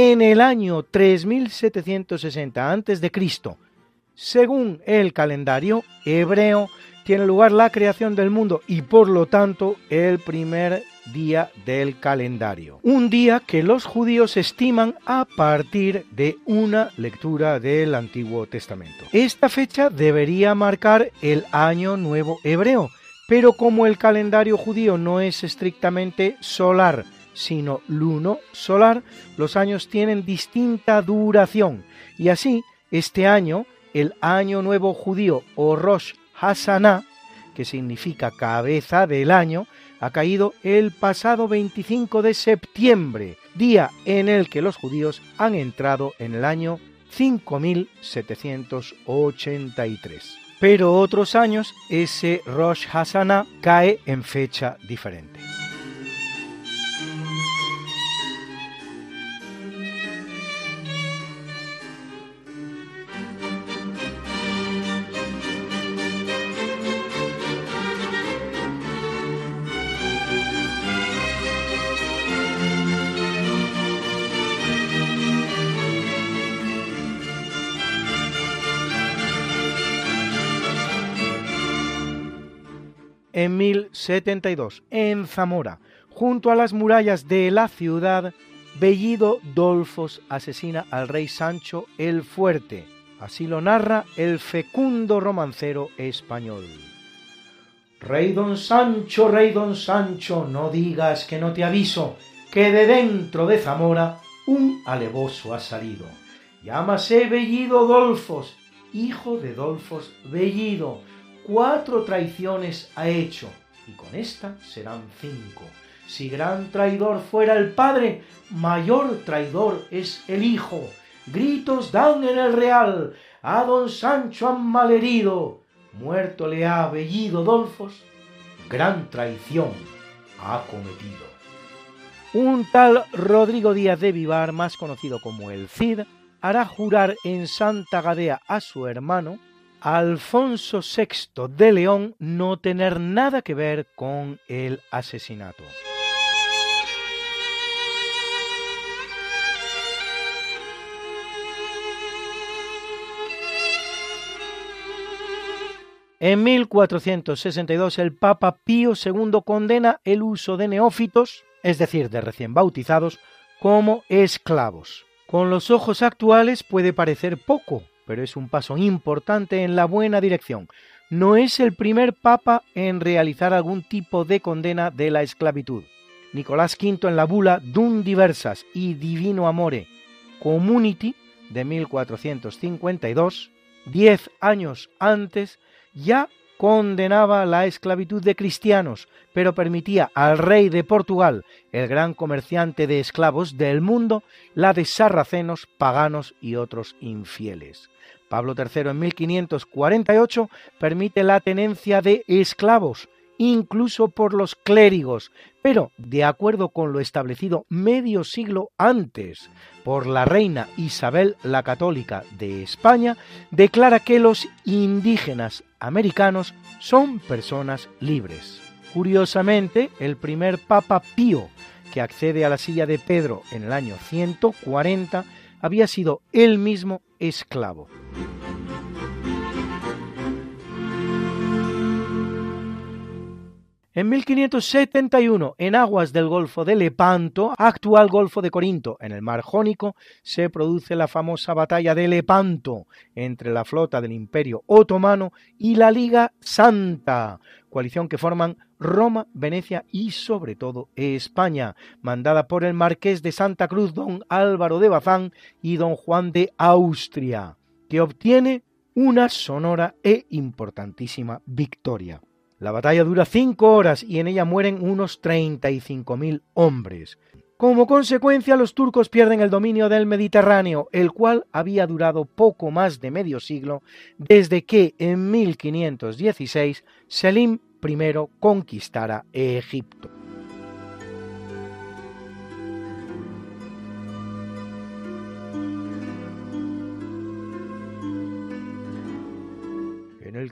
En el año 3760 a.C., según el calendario hebreo, tiene lugar la creación del mundo y por lo tanto el primer día del calendario. Un día que los judíos estiman a partir de una lectura del Antiguo Testamento. Esta fecha debería marcar el año nuevo hebreo, pero como el calendario judío no es estrictamente solar, sino luno solar, los años tienen distinta duración y así este año, el año nuevo judío o Rosh Hashanah, que significa cabeza del año, ha caído el pasado 25 de septiembre, día en el que los judíos han entrado en el año 5783. Pero otros años ese Rosh Hashanah cae en fecha diferente. En 1072, en Zamora, junto a las murallas de la ciudad, Bellido Dolfos asesina al rey Sancho el Fuerte. Así lo narra el fecundo romancero español. Rey don Sancho, rey don Sancho, no digas que no te aviso, que de dentro de Zamora un alevoso ha salido. Llámase Bellido Dolfos, hijo de Dolfos Bellido, cuatro traiciones ha hecho, y con esta serán cinco. Si gran traidor fuera el padre, mayor traidor es el hijo. Gritos dan en el real, a don Sancho han malherido, muerto le ha Bellido Dolfos, gran traición ha cometido. Un tal Rodrigo Díaz de Vivar, más conocido como el Cid, hará jurar en Santa Gadea a su hermano Alfonso VI de León no tener nada que ver con el asesinato. En 1462 el Papa Pío II condena el uso de neófitos, es decir, de recién bautizados, como esclavos. Con los ojos actuales puede parecer poco, pero es un paso importante en la buena dirección. No es el primer papa en realizar algún tipo de condena de la esclavitud. Nicolás V en la bula Dum Diversas y Divino Amore Community de 1452, diez años antes, ya condenaba la esclavitud de cristianos, pero permitía al rey de Portugal, el gran comerciante de esclavos del mundo, la de sarracenos, paganos y otros infieles. Pablo III en 1548 permite la tenencia de esclavos, incluso por los clérigos, pero de acuerdo con lo establecido medio siglo antes por la reina Isabel la Católica de España, declara que los indígenas americanos son personas libres. Curiosamente, el primer Papa Pío, que accede a la silla de Pedro en el año 140, había sido él mismo esclavo. En 1571, en aguas del Golfo de Lepanto, actual Golfo de Corinto, en el Mar Jónico, se produce la famosa batalla de Lepanto entre la flota del Imperio Otomano y la Liga Santa, coalición que forman Roma, Venecia y sobre todo España, mandada por el marqués de Santa Cruz, don Álvaro de Bazán y don Juan de Austria, que obtiene una sonora e importantísima victoria. La batalla dura cinco horas y en ella mueren unos 35.000 hombres. Como consecuencia, los turcos pierden el dominio del Mediterráneo, el cual había durado poco más de medio siglo desde que en 1516 Selim I conquistara Egipto.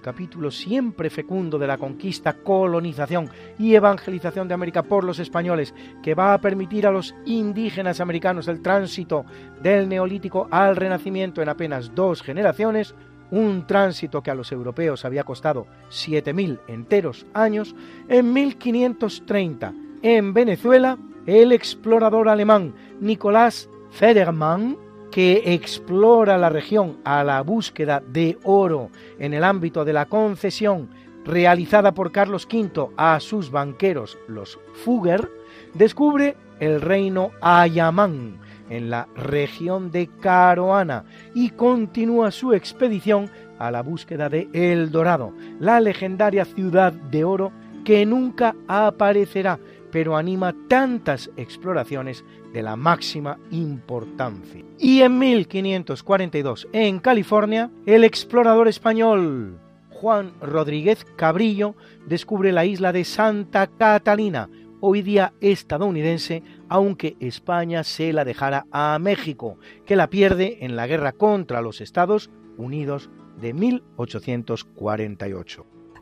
Capítulo siempre fecundo de la conquista, colonización y evangelización de América por los españoles, que va a permitir a los indígenas americanos el tránsito del neolítico al renacimiento en apenas dos generaciones, un tránsito que a los europeos había costado 7.000 enteros años, en 1530, en Venezuela, el explorador alemán Nicolás Federmann que explora la región a la búsqueda de oro en el ámbito de la concesión realizada por Carlos V a sus banqueros, los Fugger, descubre el reino Ayamán en la región de Caroana y continúa su expedición a la búsqueda de El Dorado, la legendaria ciudad de oro que nunca aparecerá, pero anima tantas exploraciones de la máxima importancia. Y en 1542, en California, el explorador español Juan Rodríguez Cabrillo descubre la isla de Santa Catalina, hoy día estadounidense, aunque España se la dejara a México, que la pierde en la guerra contra los Estados Unidos de 1848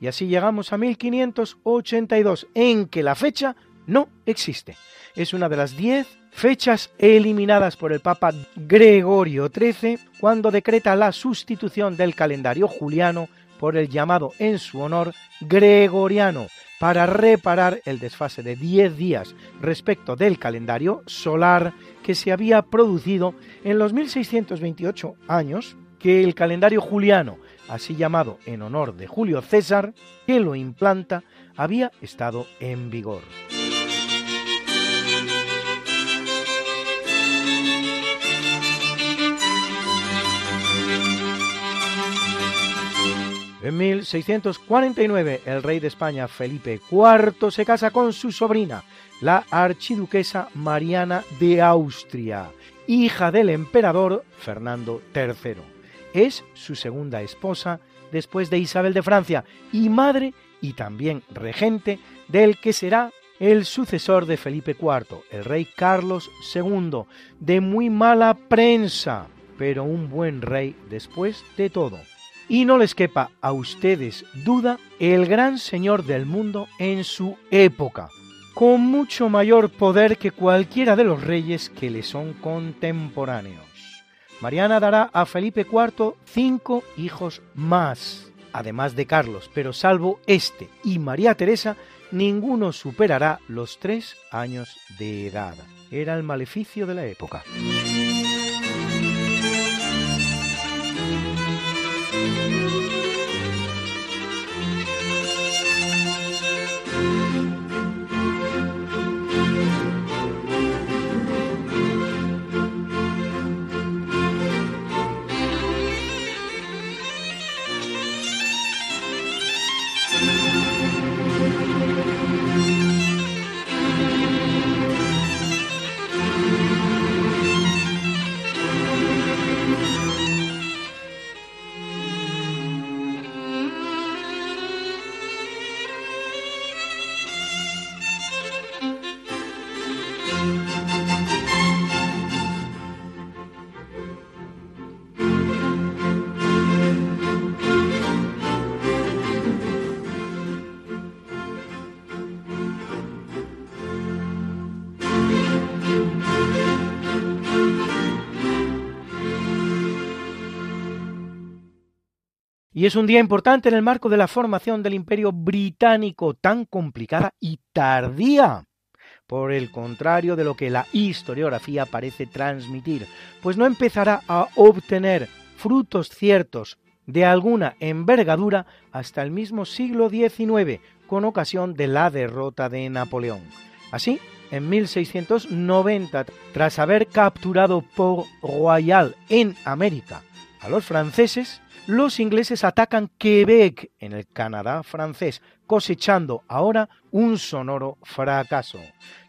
Y así llegamos a 1582, en que la fecha no existe. Es una de las diez fechas eliminadas por el Papa Gregorio XIII cuando decreta la sustitución del calendario juliano por el llamado en su honor Gregoriano, para reparar el desfase de 10 días respecto del calendario solar que se había producido en los 1628 años que el calendario juliano así llamado en honor de Julio César, que lo implanta, había estado en vigor. En 1649, el rey de España, Felipe IV, se casa con su sobrina, la archiduquesa Mariana de Austria, hija del emperador Fernando III. Es su segunda esposa después de Isabel de Francia y madre y también regente del que será el sucesor de Felipe IV, el rey Carlos II, de muy mala prensa, pero un buen rey después de todo y no les quepa a ustedes duda el gran señor del mundo en su época, con mucho mayor poder que cualquiera de los reyes que le son contemporáneos. Mariana dará a Felipe IV cinco hijos más, además de Carlos, pero salvo este y María Teresa, ninguno superará los tres años de edad. Era el maleficio de la época. Y es un día importante en el marco de la formación del imperio británico tan complicada y tardía, por el contrario de lo que la historiografía parece transmitir, pues no empezará a obtener frutos ciertos de alguna envergadura hasta el mismo siglo XIX, con ocasión de la derrota de Napoleón. Así, en 1690, tras haber capturado Port Royal en América a los franceses, los ingleses atacan Quebec en el Canadá francés, cosechando ahora un sonoro fracaso.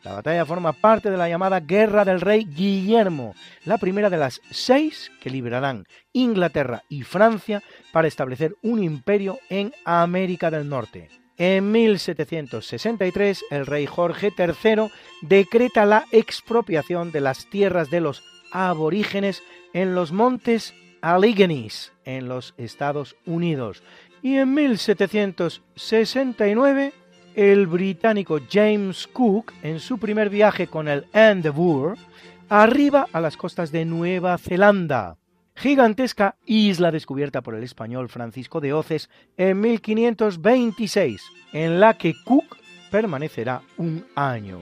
La batalla forma parte de la llamada Guerra del Rey Guillermo, la primera de las seis que liberarán Inglaterra y Francia para establecer un imperio en América del Norte. En 1763, el rey Jorge III decreta la expropiación de las tierras de los aborígenes en los montes Alleghenies en los Estados Unidos. Y en 1769, el británico James Cook, en su primer viaje con el Endeavour, arriba a las costas de Nueva Zelanda, gigantesca isla descubierta por el español Francisco de Oces en 1526, en la que Cook permanecerá un año.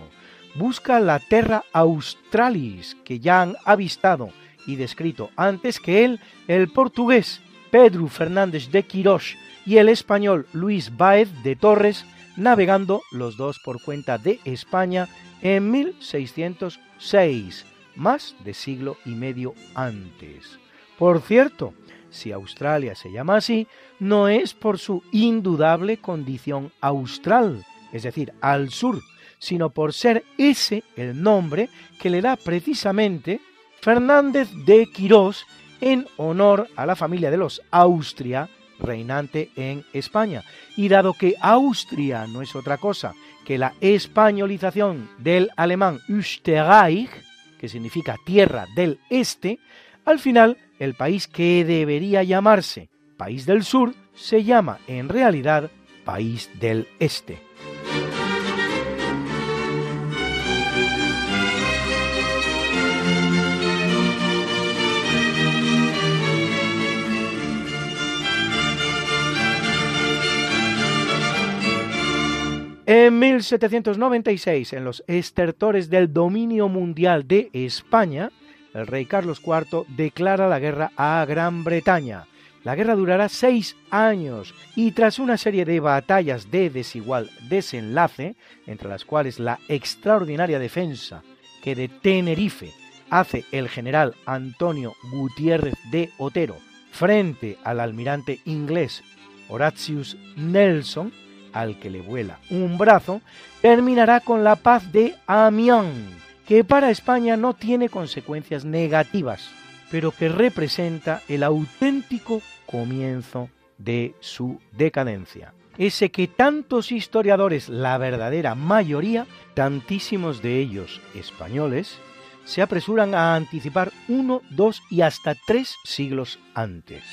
Busca la Terra Australis, que ya han avistado y descrito antes que él el portugués Pedro Fernández de Quirós y el español Luis Báez de Torres, navegando los dos por cuenta de España en 1606, más de siglo y medio antes. Por cierto, si Australia se llama así, no es por su indudable condición austral, es decir, al sur, sino por ser ese el nombre que le da precisamente Fernández de Quirós en honor a la familia de los Austria, reinante en España. Y dado que Austria no es otra cosa que la españolización del alemán Österreich, que significa tierra del este, al final el país que debería llamarse País del Sur se llama en realidad País del Este. En 1796, en los estertores del dominio mundial de España, el rey Carlos IV declara la guerra a Gran Bretaña. La guerra durará seis años y tras una serie de batallas de desigual desenlace, entre las cuales la extraordinaria defensa que de Tenerife hace el general Antonio Gutiérrez de Otero frente al almirante inglés Horatius Nelson, al que le vuela un brazo, terminará con la paz de Amiens, que para España no tiene consecuencias negativas, pero que representa el auténtico comienzo de su decadencia. Ese que tantos historiadores, la verdadera mayoría, tantísimos de ellos españoles, se apresuran a anticipar uno, dos y hasta tres siglos antes.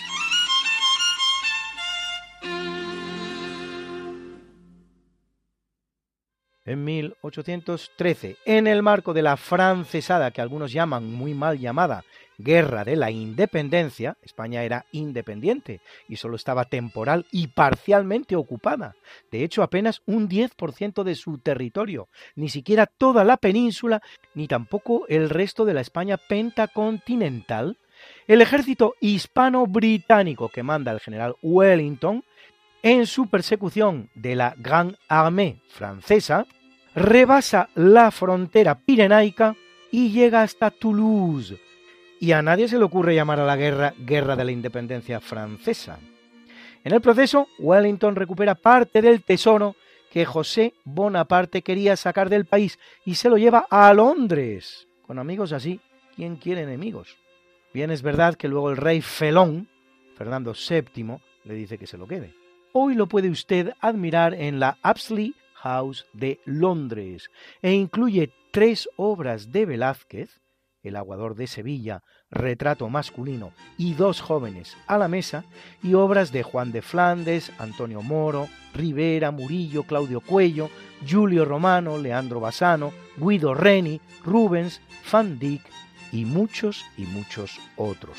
En 1813, en el marco de la francesada que algunos llaman muy mal llamada Guerra de la Independencia, España era independiente y solo estaba temporal y parcialmente ocupada. De hecho, apenas un 10% de su territorio, ni siquiera toda la península, ni tampoco el resto de la España pentacontinental. El ejército hispano-británico que manda el general Wellington en su persecución de la Gran Armée francesa, rebasa la frontera pirenaica y llega hasta Toulouse. Y a nadie se le ocurre llamar a la guerra Guerra de la Independencia Francesa. En el proceso, Wellington recupera parte del tesoro que José Bonaparte quería sacar del país y se lo lleva a Londres. Con amigos así, ¿quién quiere enemigos? Bien es verdad que luego el rey Felón, Fernando VII, le dice que se lo quede. Hoy lo puede usted admirar en la Apsley House de Londres e incluye tres obras de Velázquez, El aguador de Sevilla, Retrato masculino y Dos jóvenes a la mesa, y obras de Juan de Flandes, Antonio Moro, Rivera, Murillo, Claudio Cuello, Julio Romano, Leandro Bassano, Guido Reni, Rubens, Van Dyck y muchos y muchos otros.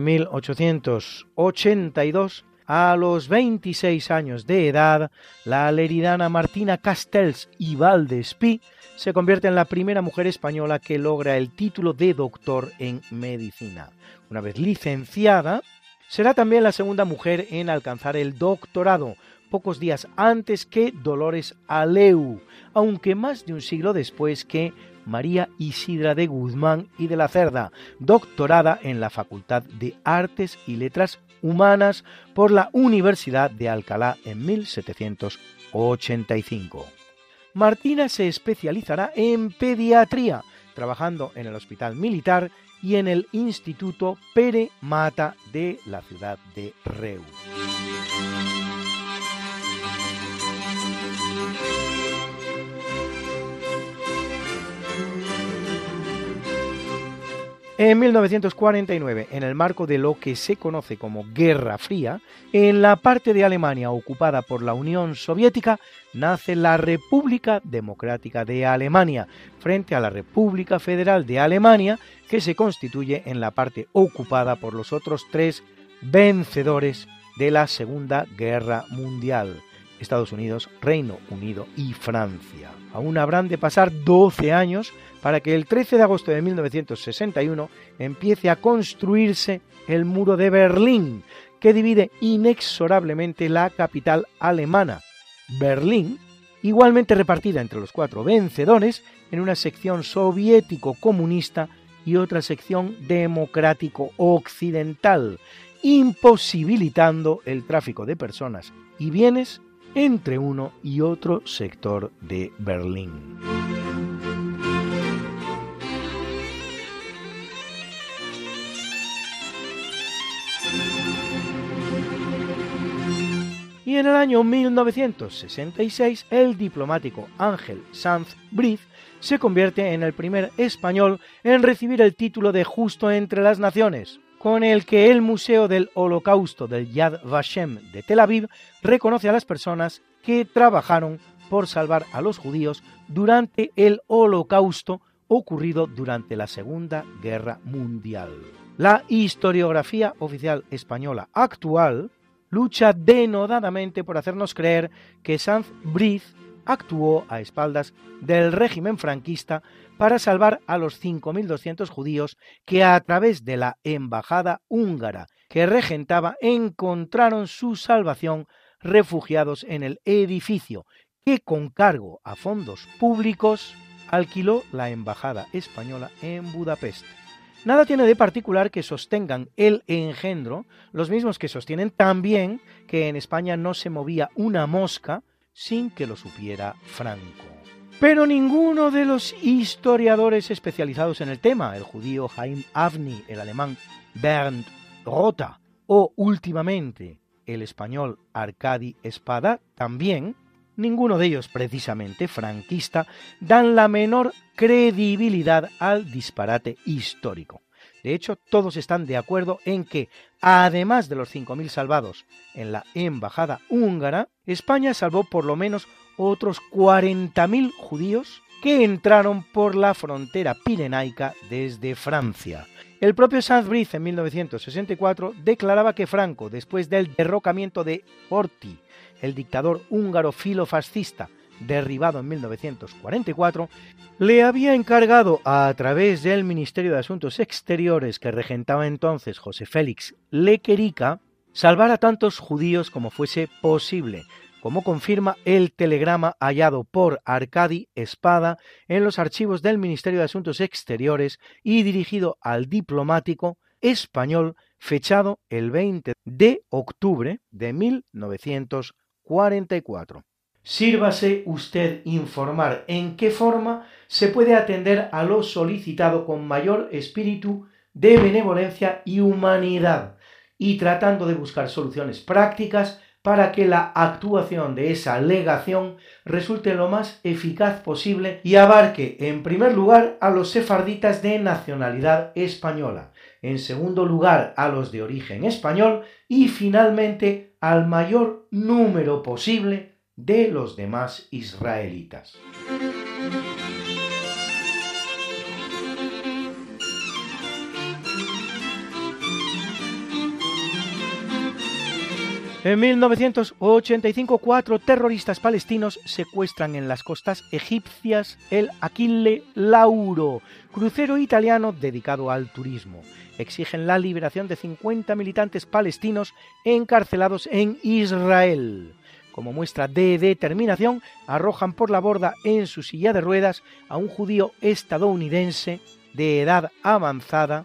En 1882, a los 26 años de edad, la leridana Martina Castells y Valdespí se convierte en la primera mujer española que logra el título de doctor en medicina. Una vez licenciada, será también la segunda mujer en alcanzar el doctorado, pocos días antes que Dolores Aleu, aunque más de un siglo después que María Isidra de Guzmán y de la Cerda, doctorada en la Facultad de Artes y Letras Humanas por la Universidad de Alcalá en 1785. Martina se especializará en pediatría, trabajando en el Hospital Militar y en el Instituto Pere Mata de la ciudad de Reus. En 1949, en el marco de lo que se conoce como Guerra Fría, en la parte de Alemania ocupada por la Unión Soviética, nace la República Democrática de Alemania, frente a la República Federal de Alemania, que se constituye en la parte ocupada por los otros tres vencedores de la Segunda Guerra Mundial. Estados Unidos, Reino Unido y Francia. Aún habrán de pasar 12 años para que el 13 de agosto de 1961 empiece a construirse el muro de Berlín, que divide inexorablemente la capital alemana, Berlín, igualmente repartida entre los cuatro vencedores en una sección soviético-comunista y otra sección democrático-occidental, imposibilitando el tráfico de personas y bienes entre uno y otro sector de Berlín. Y en el año 1966, el diplomático Ángel Sanz Briz se convierte en el primer español en recibir el título de Justo entre las Naciones, con el que el Museo del Holocausto del Yad Vashem de Tel Aviv reconoce a las personas que trabajaron por salvar a los judíos durante el Holocausto ocurrido durante la Segunda Guerra Mundial. La historiografía oficial española actual lucha denodadamente por hacernos creer que Sanz Briz actuó a espaldas del régimen franquista para salvar a los 5.200 judíos que a través de la embajada húngara que regentaba encontraron su salvación refugiados en el edificio que con cargo a fondos públicos alquiló la embajada española en Budapest. Nada tiene de particular que sostengan el engendro, los mismos que sostienen también que en España no se movía una mosca sin que lo supiera Franco. Pero ninguno de los historiadores especializados en el tema, el judío Haim Avni, el alemán Bernd Rota o últimamente el español Arcadi Espada, también, ninguno de ellos precisamente franquista, dan la menor credibilidad al disparate histórico. De hecho, todos están de acuerdo en que, además de los 5.000 salvados en la embajada húngara, España salvó por lo menos otros 40.000 judíos que entraron por la frontera pirenaica desde Francia. El propio Sanz Briz en 1964 declaraba que Franco, después del derrocamiento de Horthy, el dictador húngaro filofascista derribado en 1944, le había encargado a través del Ministerio de Asuntos Exteriores que regentaba entonces José Félix Lequerica salvar a tantos judíos como fuese posible, como confirma el telegrama hallado por Arcadi Espada en los archivos del Ministerio de Asuntos Exteriores y dirigido al diplomático español fechado el 20 de octubre de 1944. Sírvase usted informar en qué forma se puede atender a lo solicitado con mayor espíritu de benevolencia y humanidad, y tratando de buscar soluciones prácticas para que la actuación de esa legación resulte lo más eficaz posible y abarque en primer lugar a los sefarditas de nacionalidad española, en segundo lugar a los de origen español y finalmente al mayor número posible de los demás israelitas. En 1985, cuatro terroristas palestinos secuestran en las costas egipcias el Aquile Lauro, crucero italiano dedicado al turismo. Exigen la liberación de 50 militantes palestinos encarcelados en Israel. Como muestra de determinación, arrojan por la borda en su silla de ruedas a un judío estadounidense de edad avanzada,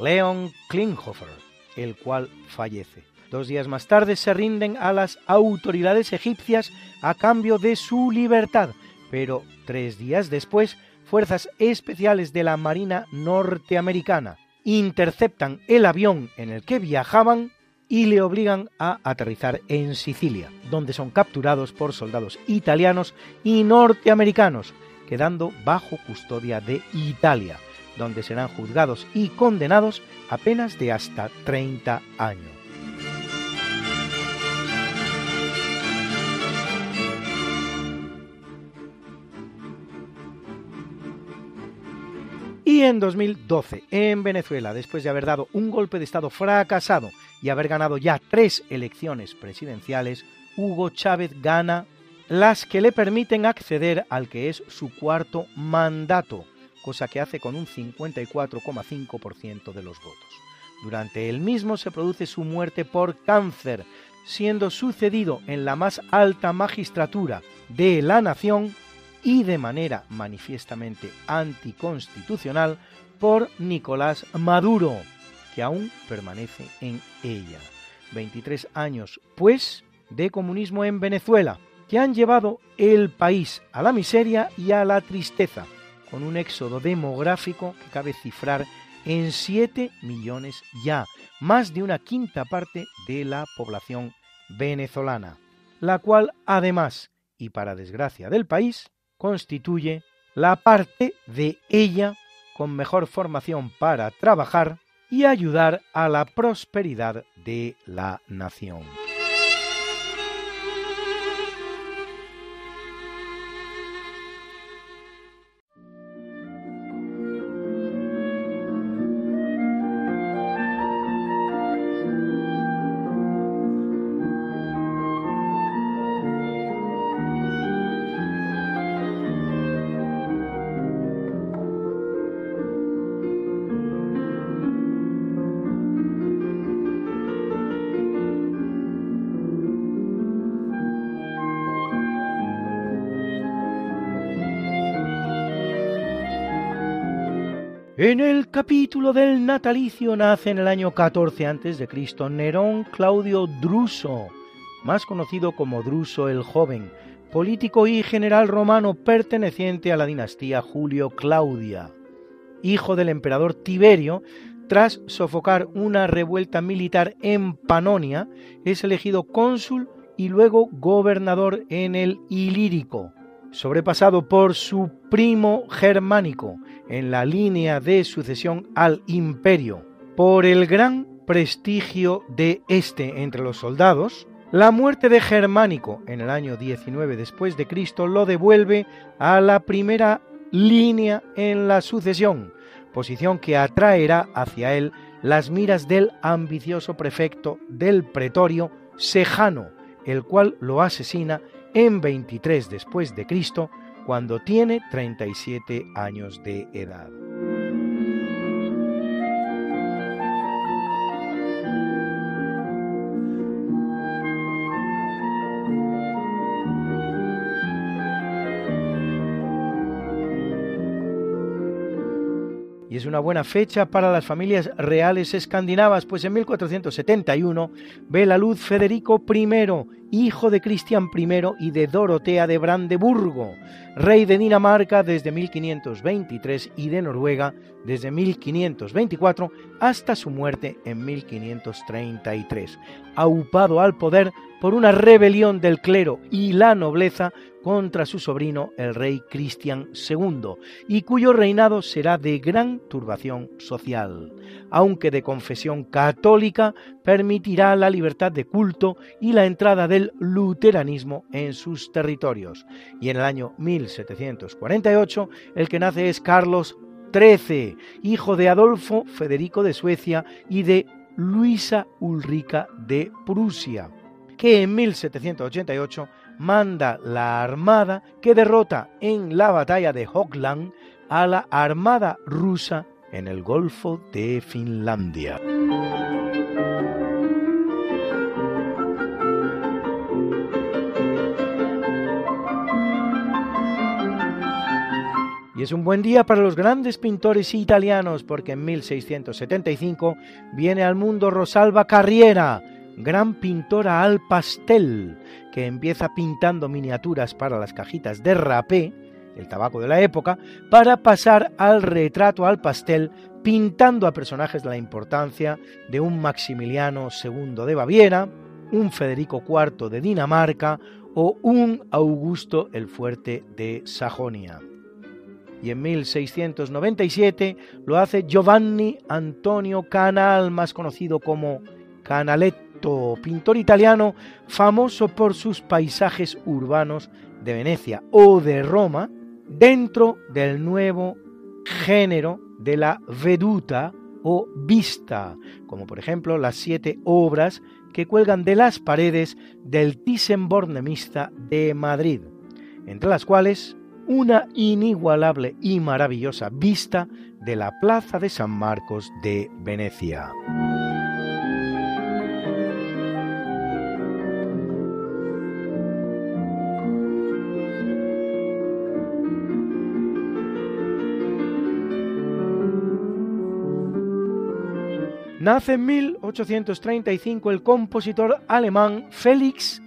Leon Klinghoffer, el cual fallece. Dos días más tarde se rinden a las autoridades egipcias a cambio de su libertad, pero tres días después, fuerzas especiales de la Marina norteamericana interceptan el avión en el que viajaban y le obligan a aterrizar en Sicilia, donde son capturados por soldados italianos y norteamericanos, quedando bajo custodia de Italia, donde serán juzgados y condenados a penas de hasta 30 años. Y en 2012, en Venezuela, después de haber dado un golpe de Estado fracasado y haber ganado ya tres elecciones presidenciales, Hugo Chávez gana las que le permiten acceder al que es su cuarto mandato, cosa que hace con un 54,5% de los votos. Durante el mismo se produce su muerte por cáncer, siendo sucedido en la más alta magistratura de la nación y de manera manifiestamente anticonstitucional por Nicolás Maduro, que aún permanece en ella. 23 años, pues, de comunismo en Venezuela, que han llevado el país a la miseria y a la tristeza, con un éxodo demográfico que cabe cifrar en 7 millones ya, más de una quinta parte de la población venezolana, la cual además, y para desgracia del país, constituye la parte de ella con mejor formación para trabajar y ayudar a la prosperidad de la nación. En el capítulo del natalicio nace en el año 14 a.C. Nerón Claudio Druso, más conocido como Druso el Joven, político y general romano perteneciente a la dinastía Julio Claudia. Hijo del emperador Tiberio, tras sofocar una revuelta militar en Panonia, es elegido cónsul y luego gobernador en el Ilírico, sobrepasado por su primo germánico en la línea de sucesión al imperio, por el gran prestigio de este entre los soldados, la muerte de Germánico en el año 19 después de Cristo lo devuelve a la primera línea en la sucesión, posición que atraerá hacia él las miras del ambicioso prefecto del pretorio Sejano, el cual lo asesina en 23 después de Cristo, cuando tiene 37 años de edad. Es una buena fecha para las familias reales escandinavas, pues en 1471 ve la luz Federico I, hijo de Cristian I y de Dorotea de Brandeburgo, rey de Dinamarca desde 1523 y de Noruega desde 1524 hasta su muerte en 1533, aupado al poder por una rebelión del clero y la nobleza contra su sobrino el rey Cristian II, y cuyo reinado será de gran turbación social, aunque de confesión católica permitirá la libertad de culto y la entrada del luteranismo en sus territorios. Y en el año 1748 el que nace es Carlos XIII, hijo de Adolfo Federico de Suecia y de Luisa Ulrica de Prusia, que en 1788 manda la armada que derrota en la batalla de Hockland a la armada rusa en el Golfo de Finlandia. Y es un buen día para los grandes pintores italianos porque en 1675 viene al mundo Rosalba Carriera, gran pintora al pastel, que empieza pintando miniaturas para las cajitas de rapé, el tabaco de la época, para pasar al retrato al pastel, pintando a personajes de la importancia de un Maximiliano II de Baviera, un Federico IV de Dinamarca o un Augusto el Fuerte de Sajonia. Y en 1697 lo hace Giovanni Antonio Canal, más conocido como Canaletto pintor italiano famoso por sus paisajes urbanos de Venecia o de Roma, dentro del nuevo género de la veduta o vista, como por ejemplo las siete obras que cuelgan de las paredes del Thyssen-Bornemisza de Madrid, entre las cuales una inigualable y maravillosa vista de la Plaza de San Marcos de Venecia. Nace en 1835 el compositor alemán Felix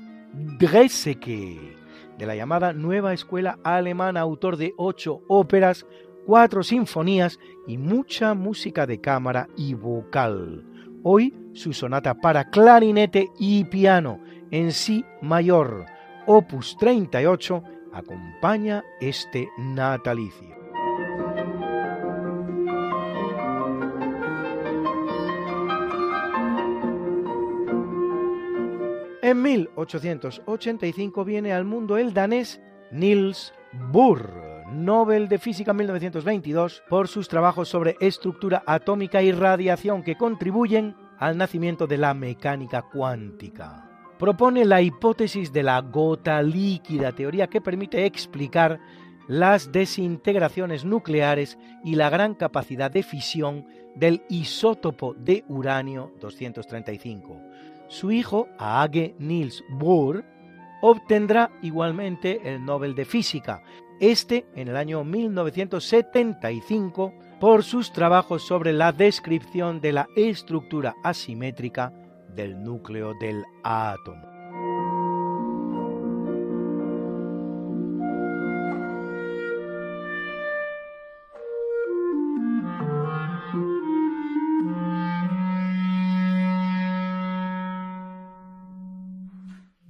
Dreseke, de la llamada Nueva Escuela Alemana, autor de ocho óperas, cuatro sinfonías y mucha música de cámara y vocal. Hoy su sonata para clarinete y piano en si mayor, opus 38, acompaña este natalicio. En 1885 viene al mundo el danés Niels Bohr, Nobel de Física 1922, por sus trabajos sobre estructura atómica y radiación que contribuyen al nacimiento de la mecánica cuántica. Propone la hipótesis de la gota líquida, teoría que permite explicar las desintegraciones nucleares y la gran capacidad de fisión del isótopo de uranio 235. Su hijo, Aage Niels Bohr, obtendrá igualmente el Nobel de Física, este en el año 1975 por sus trabajos sobre la descripción de la estructura asimétrica del núcleo del átomo.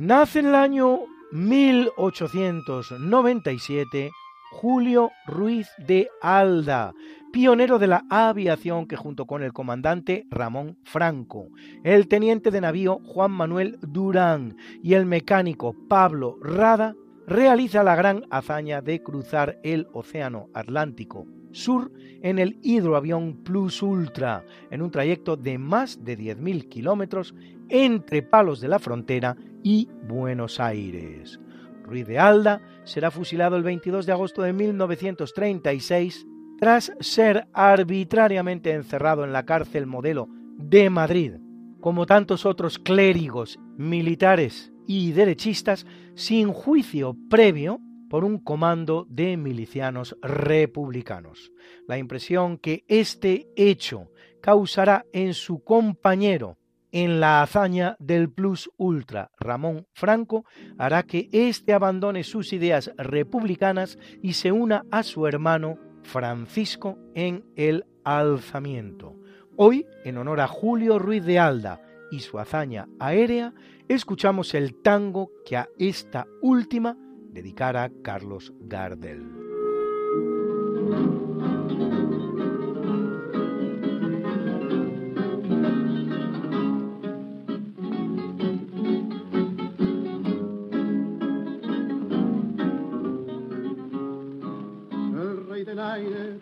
Nace en el año 1897 Julio Ruiz de Alda, pionero de la aviación que junto con el comandante Ramón Franco, el teniente de navío Juan Manuel Durán y el mecánico Pablo Rada, realiza la gran hazaña de cruzar el Océano Atlántico Sur en el hidroavión Plus Ultra, en un trayecto de más de 10.000 kilómetros entre Palos de la Frontera y Buenos Aires. Ruiz de Alda será fusilado el 22 de agosto de 1936 tras ser arbitrariamente encerrado en la cárcel modelo de Madrid, como tantos otros clérigos, militares y derechistas, sin juicio previo por un comando de milicianos republicanos. La impresión que este hecho causará en su compañero en la hazaña del Plus Ultra Ramón Franco hará que éste abandone sus ideas republicanas y se una a su hermano Francisco en el alzamiento. Hoy, en honor a Julio Ruiz de Alda y su hazaña aérea, escuchamos el tango que a esta última dedicara Carlos Gardel.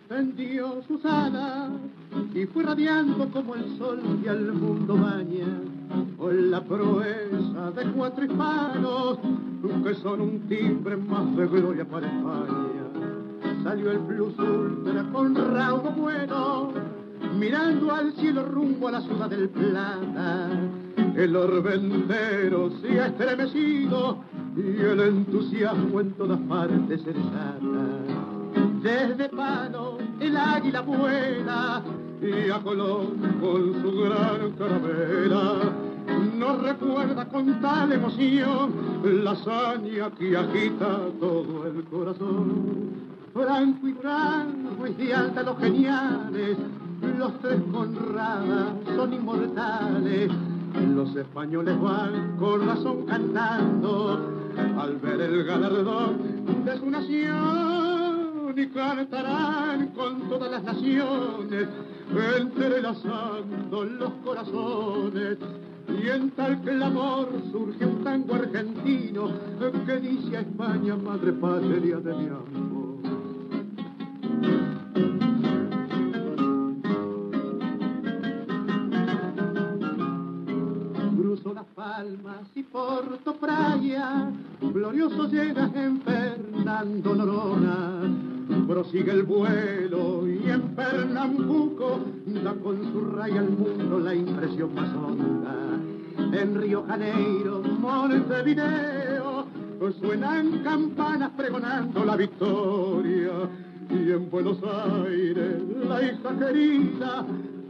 tendió sus alas y fue radiando como el sol que al mundo baña con la proeza de cuatro hispanos que son un timbre más de gloria para España. Salió el plus ultra con raudo bueno, mirando al cielo rumbo a la ciudad del Plata. El orbe entero se ha estremecido y el entusiasmo en todas partes se desata desde Palo el águila vuela y a Colón con su gran carabela recuerda con tal emoción la hazaña que agita todo el corazón. Franco y Franco y de alta los geniales, los tres Conradas son inmortales. Los españoles van con razón cantando al ver el galardón de su nación y cantarán con todas las naciones, entrelazando los corazones. Y en tal clamor surge un tango argentino que dice a España, madre patria de mi amor. Cruzo las palmas y Porto Praia, glorioso llega en Fernando Norona prosigue el vuelo y en Pernambuco da con su raya al mundo la impresión más honda. En Río Janeiro, Montevideo, suenan campanas pregonando la victoria. Y en Buenos Aires, la hija querida,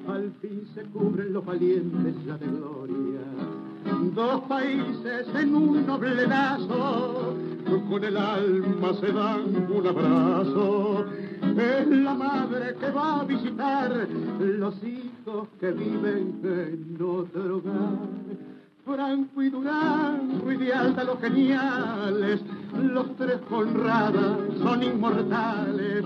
al fin se cubren los valientes ya de gloria dos países en un noble lazo, con el alma se dan un abrazo. Es la madre que va a visitar los hijos que viven en otro hogar. Franco y Durango, ideal de los geniales, los tres honradas son inmortales.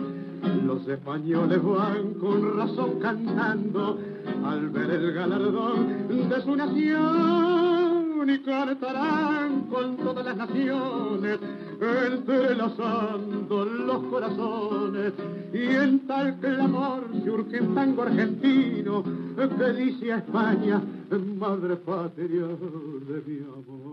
Los españoles van con razón cantando al ver el galardón de su nación y cantarán con todas las naciones, entrelazando los corazones y en tal clamor surge un tango argentino que dice a España, madre patria de mi amor.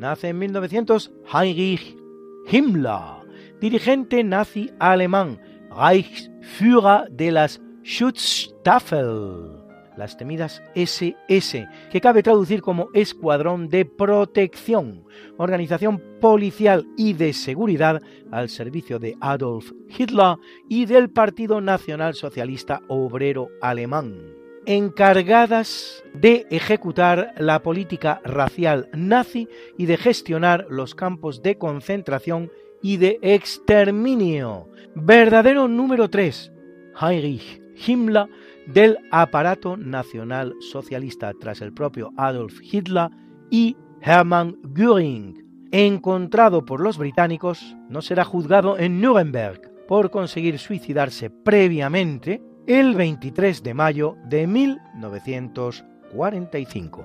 Nace en 1900 Heinrich Himmler, dirigente nazi alemán, Reichsführer de las Schutzstaffel, las temidas SS, que cabe traducir como Escuadrón de Protección, organización policial y de seguridad al servicio de Adolf Hitler y del Partido Nacional Socialista Obrero Alemán encargadas de ejecutar la política racial nazi y de gestionar los campos de concentración y de exterminio. Verdadero número 3, Heinrich Himmler del aparato nacional socialista tras el propio Adolf Hitler y Hermann Göring. Encontrado por los británicos, no será juzgado en Nuremberg por conseguir suicidarse previamente el 23 de mayo de 1945.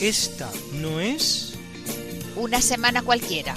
Esta no es Una semana cualquiera.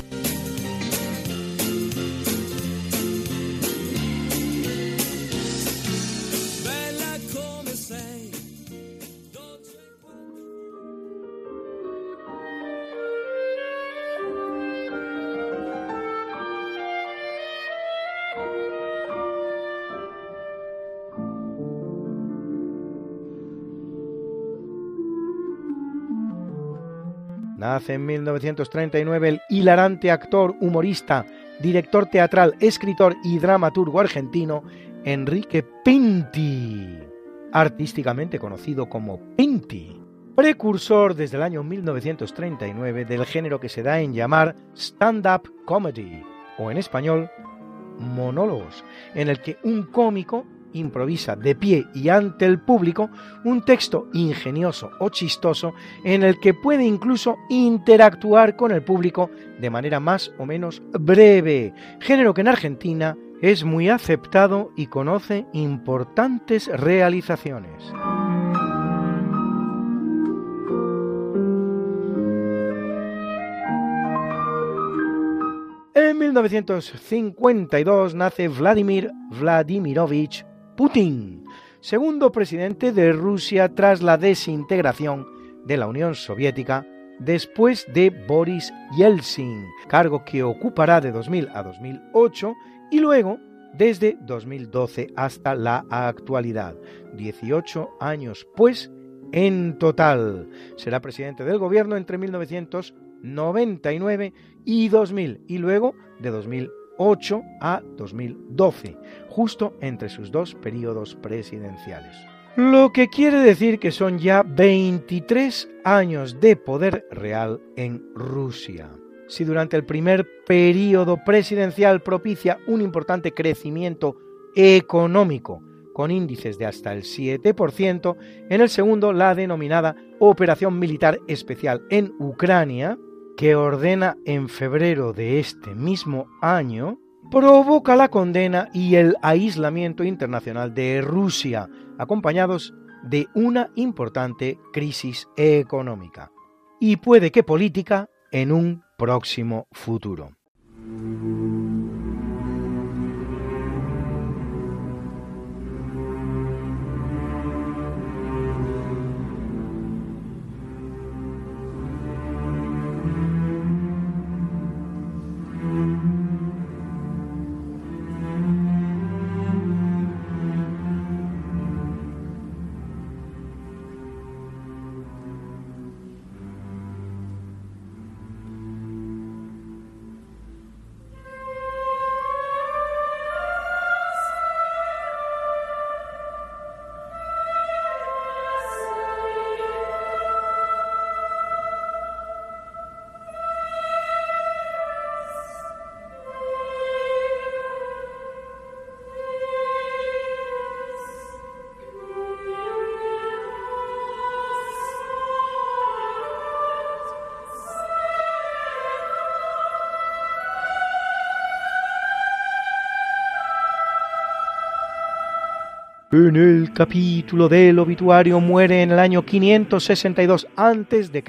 Nace en 1939 el hilarante actor, humorista, director teatral, escritor y dramaturgo argentino Enrique Pinti, artísticamente conocido como Pinti, precursor desde el año 1939 del género que se da en llamar stand-up comedy, o en español, monólogos, en el que un cómico improvisa de pie y ante el público un texto ingenioso o chistoso en el que puede incluso interactuar con el público de manera más o menos breve, género que en Argentina es muy aceptado y conoce importantes realizaciones. En 1952 nace Vladimir Vladimirovich Putin, segundo presidente de Rusia tras la desintegración de la Unión Soviética después de Boris Yeltsin, cargo que ocupará de 2000 a 2008 y luego desde 2012 hasta la actualidad. 18 años, pues, en total. Será presidente del gobierno entre 1999 y 2000 y luego de 2008 a 2012, justo entre sus dos periodos presidenciales. Lo que quiere decir que son ya 23 años de poder real en Rusia. Si durante el primer periodo presidencial propicia un importante crecimiento económico con índices de hasta el 7%, en el segundo la denominada Operación Militar Especial en Ucrania, que ordena en febrero de este mismo año, provoca la condena y el aislamiento internacional de Rusia, acompañados de una importante crisis económica. Y puede que política en un próximo futuro. En el capítulo del obituario muere en el año 562 a.C.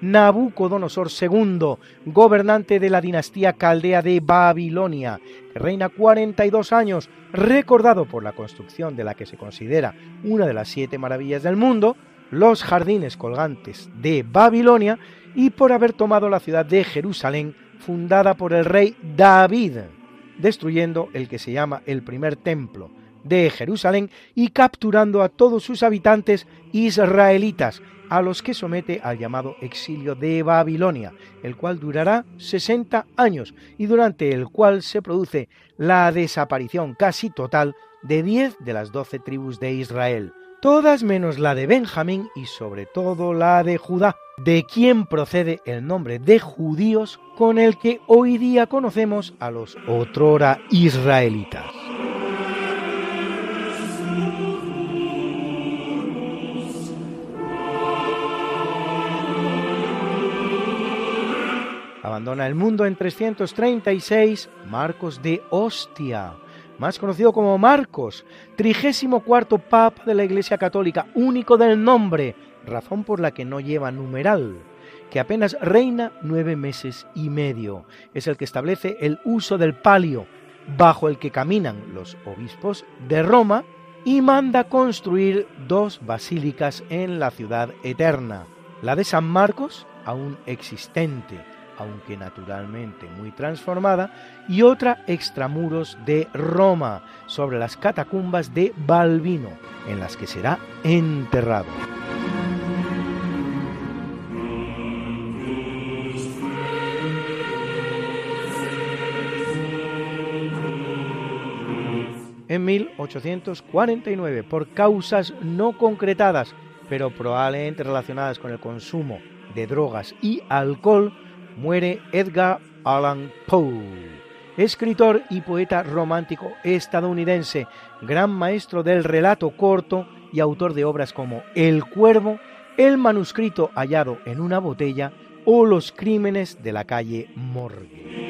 Nabucodonosor II, gobernante de la dinastía caldea de Babilonia, que reina 42 años, recordado por la construcción de la que se considera una de las siete maravillas del mundo, los jardines colgantes de Babilonia, y por haber tomado la ciudad de Jerusalén, fundada por el rey David, destruyendo el que se llama el primer templo de Jerusalén y capturando a todos sus habitantes israelitas, a los que somete al llamado exilio de Babilonia, el cual durará 60 años y durante el cual se produce la desaparición casi total de 10 de las 12 tribus de Israel, todas menos la de Benjamín y sobre todo la de Judá, de quien procede el nombre de judíos con el que hoy día conocemos a los otrora israelitas. Abandona el mundo en 336 Marcos de Ostia, más conocido como Marcos, trigésimo cuarto papa de la Iglesia Católica, único del nombre, razón por la que no lleva numeral, que apenas reina nueve meses y medio. Es el que establece el uso del palio, bajo el que caminan los obispos de Roma, y manda construir dos basílicas en la ciudad eterna, la de San Marcos, aún existente, aunque naturalmente muy transformada, y otra extramuros de Roma, sobre las catacumbas de Balbino, en las que será enterrado. En 1849, por causas no concretadas, pero probablemente relacionadas con el consumo de drogas y alcohol, muere Edgar Allan Poe, escritor y poeta romántico estadounidense, gran maestro del relato corto y autor de obras como El Cuervo, El manuscrito hallado en una botella o Los crímenes de la calle Morgue.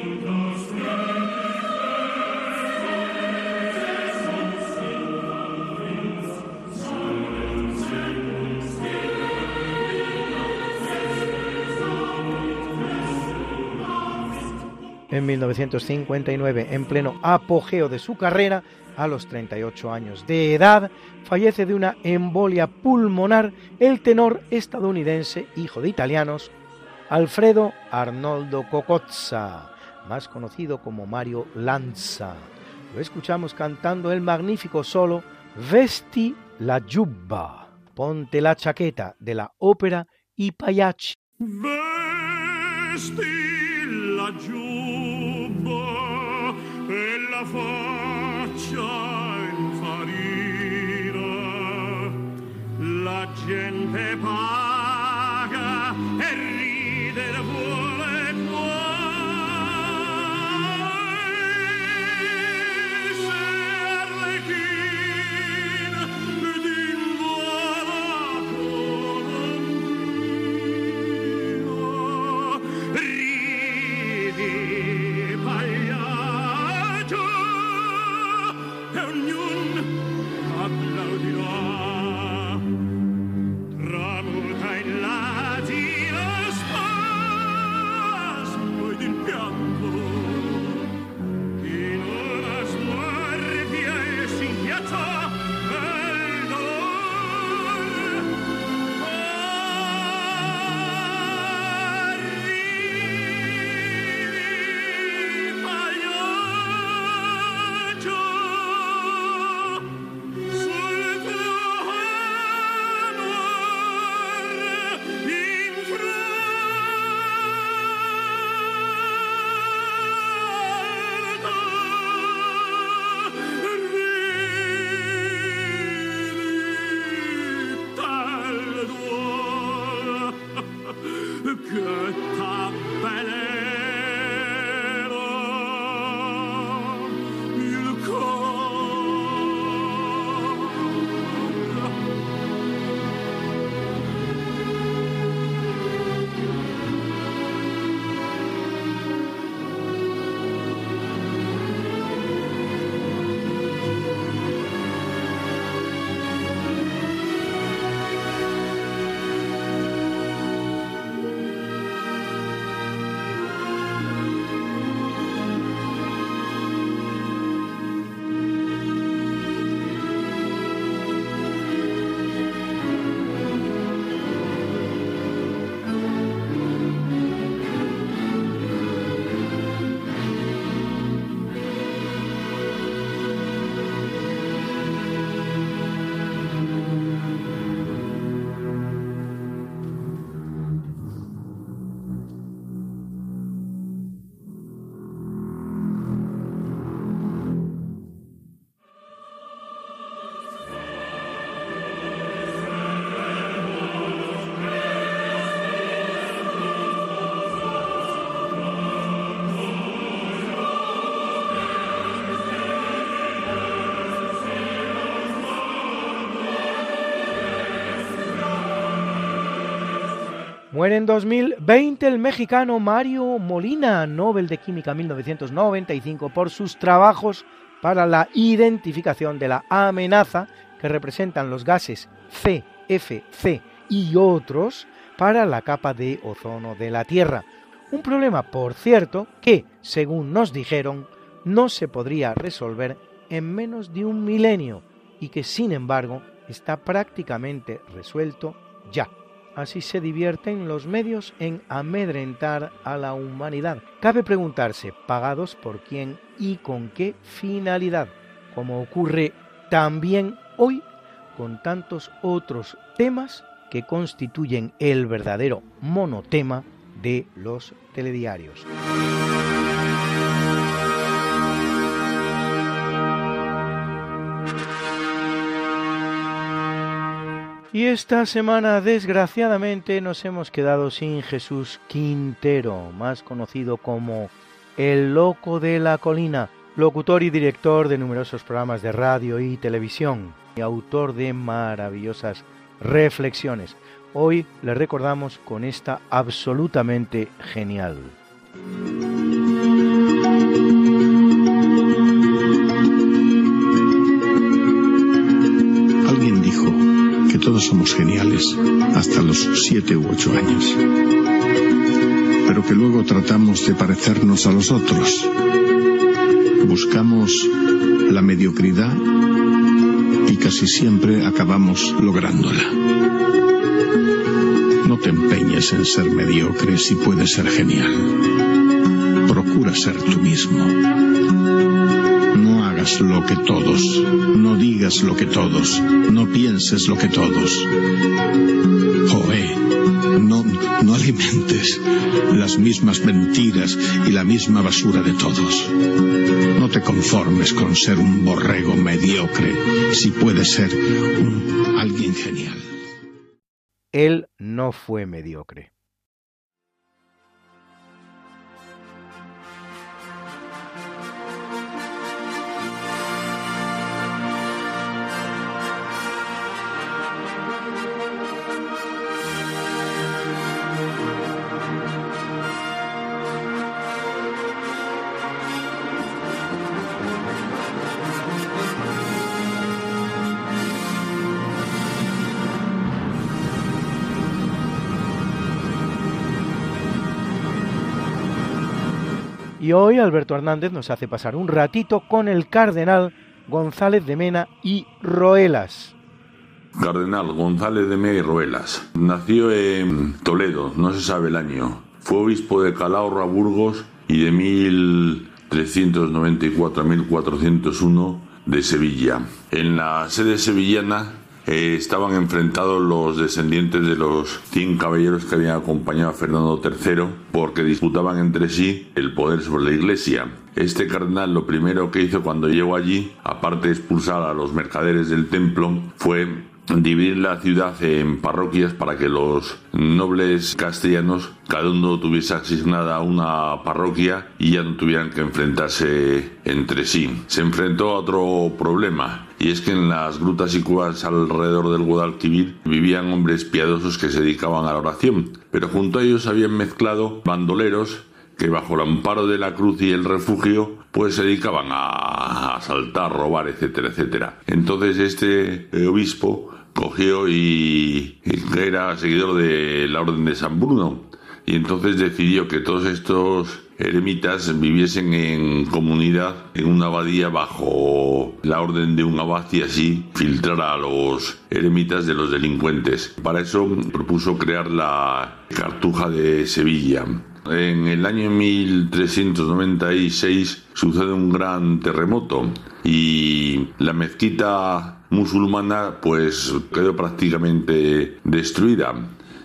En 1959, en pleno apogeo de su carrera, a los 38 años de edad, fallece de una embolia pulmonar el tenor estadounidense, hijo de italianos, Alfredo Arnoldo Cocozza, más conocido como Mario Lanza. Lo escuchamos cantando el magnífico solo Vesti la giubba, ponte la chaqueta de la ópera I Pagliacci. Vesti la mea faccia infarire la gente parla Muere en 2020 el mexicano Mario Molina, Nobel de Química 1995, por sus trabajos para la identificación de la amenaza que representan los gases CFC y otros para la capa de ozono de la Tierra. Un problema, por cierto, que, según nos dijeron, no se podría resolver en menos de un milenio y que, sin embargo, está prácticamente resuelto ya. Así se divierten los medios en amedrentar a la humanidad. Cabe preguntarse, ¿pagados por quién y con qué finalidad? Como ocurre también hoy con tantos otros temas que constituyen el verdadero monotema de los telediarios. Y esta semana, desgraciadamente, nos hemos quedado sin Jesús Quintero, más conocido como el Loco de la Colina, locutor y director de numerosos programas de radio y televisión, y autor de maravillosas reflexiones. Hoy le recordamos con esta absolutamente genial. Todos somos geniales hasta los siete u ocho años. Pero que luego tratamos de parecernos a los otros. Buscamos la mediocridad y casi siempre acabamos lográndola. No te empeñes en ser mediocre si puedes ser genial. Procura ser tú mismo lo que todos, no digas lo que todos, no pienses lo que todos. Joé, no, no alimentes las mismas mentiras y la misma basura de todos. No te conformes con ser un borrego mediocre si puedes ser alguien genial. Él no fue mediocre. Y hoy Alberto Hernández nos hace pasar un ratito con el cardenal González de Mena y Roelas. Cardenal González de Mena y Roelas. Nació en Toledo, no se sabe el año. Fue obispo de Calahorra, Burgos y de 1394 a 1401 de Sevilla. En la sede sevillana eh, estaban enfrentados los descendientes de los 100 caballeros que habían acompañado a Fernando III porque disputaban entre sí el poder sobre la iglesia. Este cardenal lo primero que hizo cuando llegó allí, aparte de expulsar a los mercaderes del templo, fue dividir la ciudad en parroquias para que los nobles castellanos cada uno tuviese asignada una parroquia y ya no tuvieran que enfrentarse entre sí. Se enfrentó a otro problema y es que en las grutas y cuevas alrededor del Guadalquivir vivían hombres piadosos que se dedicaban a la oración, pero junto a ellos habían mezclado bandoleros que bajo el amparo de la cruz y el refugio pues se dedicaban a asaltar, robar, etcétera, etcétera. Entonces este eh, obispo cogió y, era seguidor de la Orden de San Bruno y entonces decidió que todos estos eremitas viviesen en comunidad en una abadía bajo la orden de un abad y así filtrar a los eremitas de los delincuentes. Para eso propuso crear la Cartuja de Sevilla. En el año 1396 sucede un gran terremoto y la mezquita musulmana pues quedó prácticamente destruida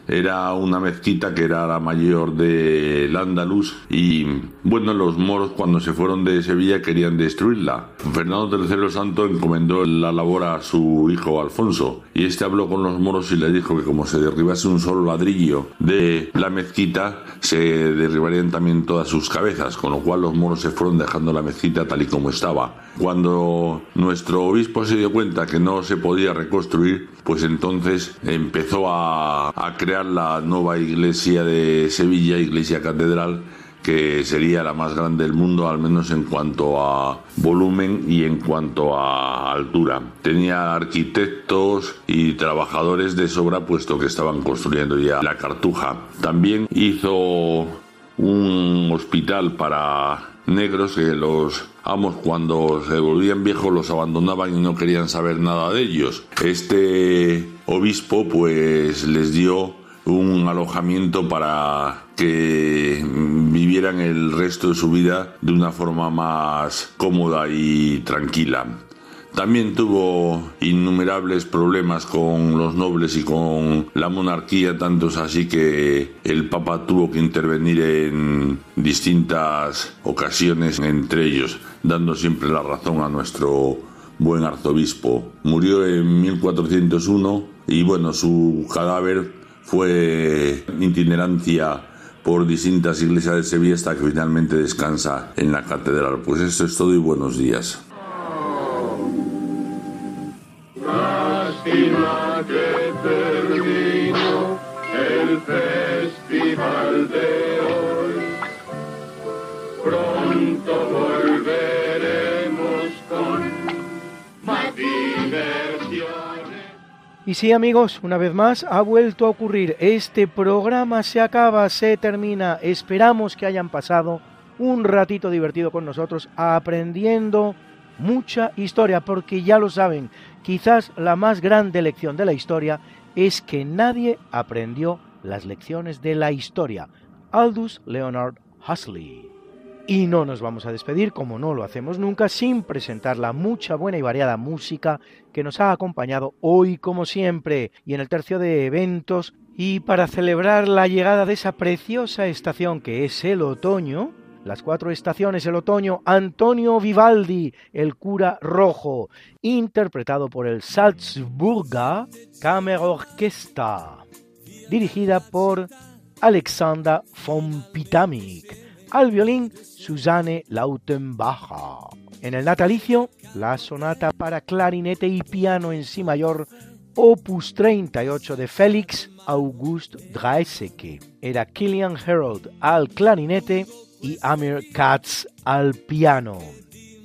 era una mezquita que era la mayor del Andaluz y bueno, los moros cuando se fueron de Sevilla querían destruirla. Fernando III Santo encomendó la labor a su hijo Alfonso y este habló con los moros y le dijo que como se derribase un solo ladrillo de la mezquita se derribarían también todas sus cabezas, con lo cual los moros se fueron dejando la mezquita tal y como estaba. Cuando nuestro obispo se dio cuenta que no se podía reconstruir, pues entonces empezó a, a crear la nueva iglesia de Sevilla, iglesia catedral, que sería la más grande del mundo, al menos en cuanto a volumen y en cuanto a altura. Tenía arquitectos y trabajadores de sobra, puesto que estaban construyendo ya la cartuja. También hizo un hospital para negros que los amos cuando se volvían viejos los abandonaban y no querían saber nada de ellos. Este obispo pues les dio un alojamiento para que vivieran el resto de su vida de una forma más cómoda y tranquila. También tuvo innumerables problemas con los nobles y con la monarquía, tantos así que el Papa tuvo que intervenir en distintas ocasiones entre ellos, dando siempre la razón a nuestro buen arzobispo. Murió en 1401 y bueno, su cadáver fue itinerancia por distintas iglesias de Sevilla hasta que finalmente descansa en la catedral. Pues esto es todo y buenos días. Y sí amigos, una vez más ha vuelto a ocurrir. Este programa se acaba, se termina. Esperamos que hayan pasado un ratito divertido con nosotros aprendiendo mucha historia, porque ya lo saben, quizás la más grande lección de la historia es que nadie aprendió las lecciones de la historia. Aldous Leonard Huxley. Y no nos vamos a despedir, como no lo hacemos nunca, sin presentar la mucha buena y variada música que nos ha acompañado hoy como siempre y en el tercio de eventos. Y para celebrar la llegada de esa preciosa estación que es el otoño, las cuatro estaciones, el otoño, Antonio Vivaldi, el cura rojo, interpretado por el Salzburger Kammerorchester, dirigida por Alexander von Pitamik al violín Susanne Lautenbacher. En el natalicio, la sonata para clarinete y piano en si mayor, opus 38 de Félix August Draeseke. Era Killian Herold al clarinete y Amir Katz al piano.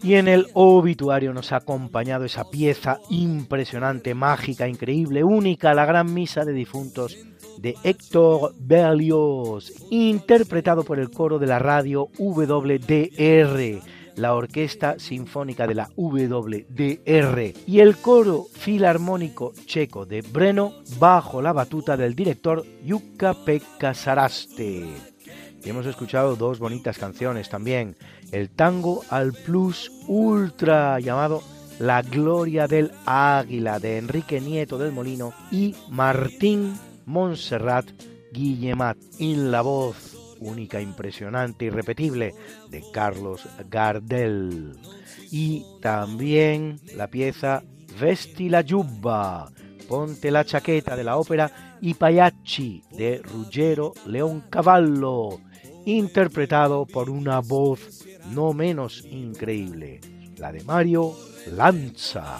Y en el obituario nos ha acompañado esa pieza impresionante, mágica, increíble, única, la gran misa de difuntos de Héctor Berlioz, interpretado por el coro de la radio WDR, la Orquesta Sinfónica de la WDR y el coro filarmónico checo de Breno bajo la batuta del director Jukka Pekka Saraste. Y hemos escuchado dos bonitas canciones también, el tango al plus ultra llamado La Gloria del Águila de Enrique Nieto del Molino y Martín Montserrat Guillemat, en la voz única, impresionante, irrepetible de Carlos Gardel. Y también la pieza Vesti la Yubba, Ponte la chaqueta de la ópera I Pagliacci de Ruggero Leoncavallo, interpretado por una voz no menos increíble, la de Mario Lanza.